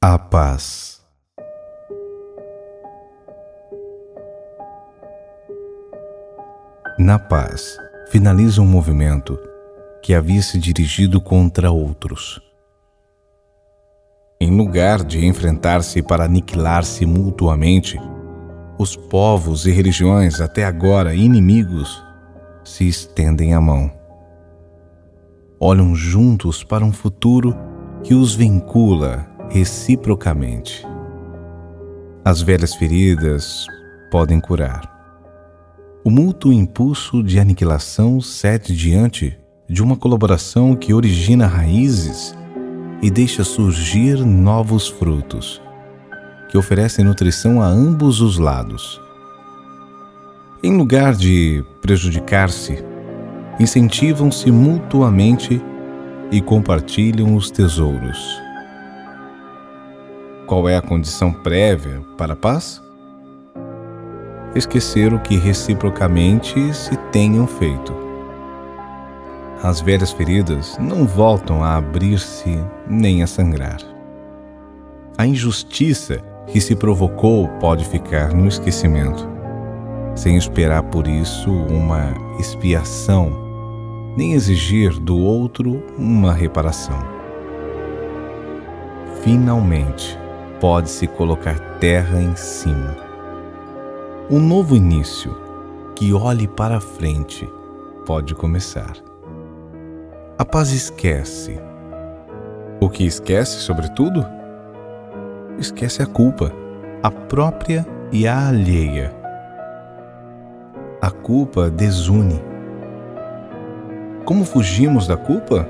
A paz. Na paz, finaliza um movimento que havia se dirigido contra outros. Em lugar de enfrentar-se para aniquilar-se mutuamente, os povos e religiões, até agora inimigos, se estendem a mão. Olham juntos para um futuro que os vincula reciprocamente. As velhas feridas podem curar. O mútuo impulso de aniquilação cede diante de uma colaboração que origina raízes e deixa surgir novos frutos, que oferecem nutrição a ambos os lados. Em lugar de prejudicar-se, incentivam-se mutuamente e compartilham os tesouros. Qual é a condição prévia para a paz? Esquecer o que reciprocamente se tenham feito. As velhas feridas não voltam a abrir-se nem a sangrar. A injustiça que se provocou pode ficar no esquecimento, sem esperar por isso uma expiação nem exigir do outro uma reparação. Finalmente, pode-se colocar terra em cima. Um novo início que olhe para frente pode começar. A paz esquece. O que esquece, sobretudo? Esquece a culpa, a própria e a alheia. A culpa desune como fugimos da culpa?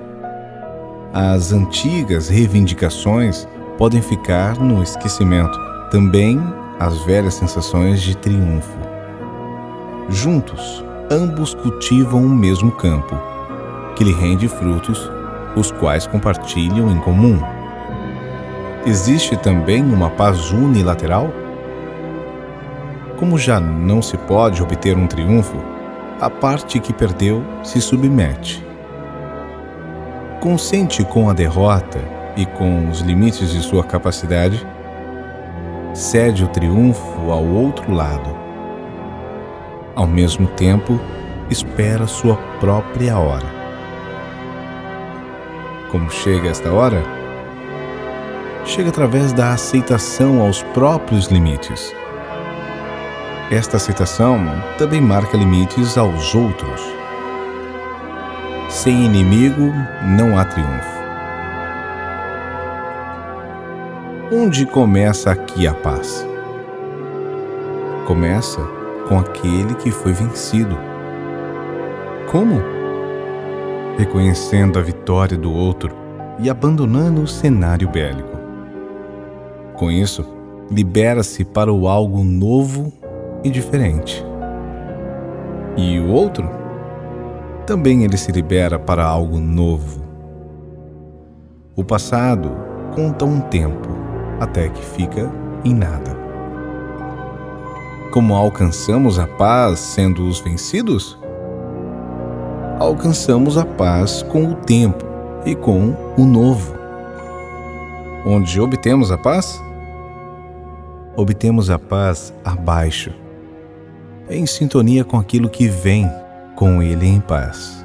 As antigas reivindicações podem ficar no esquecimento, também as velhas sensações de triunfo. Juntos, ambos cultivam o mesmo campo, que lhe rende frutos, os quais compartilham em comum. Existe também uma paz unilateral? Como já não se pode obter um triunfo, a parte que perdeu se submete. Consente com a derrota e com os limites de sua capacidade, cede o triunfo ao outro lado. Ao mesmo tempo, espera sua própria hora. Como chega esta hora? Chega através da aceitação aos próprios limites esta aceitação também marca limites aos outros. Sem inimigo não há triunfo. Onde começa aqui a paz? Começa com aquele que foi vencido. Como? Reconhecendo a vitória do outro e abandonando o cenário bélico. Com isso, libera-se para o algo novo e diferente. E o outro? Também ele se libera para algo novo. O passado conta um tempo até que fica em nada. Como alcançamos a paz sendo os vencidos? Alcançamos a paz com o tempo e com o novo. Onde obtemos a paz? Obtemos a paz abaixo em sintonia com aquilo que vem com Ele em paz.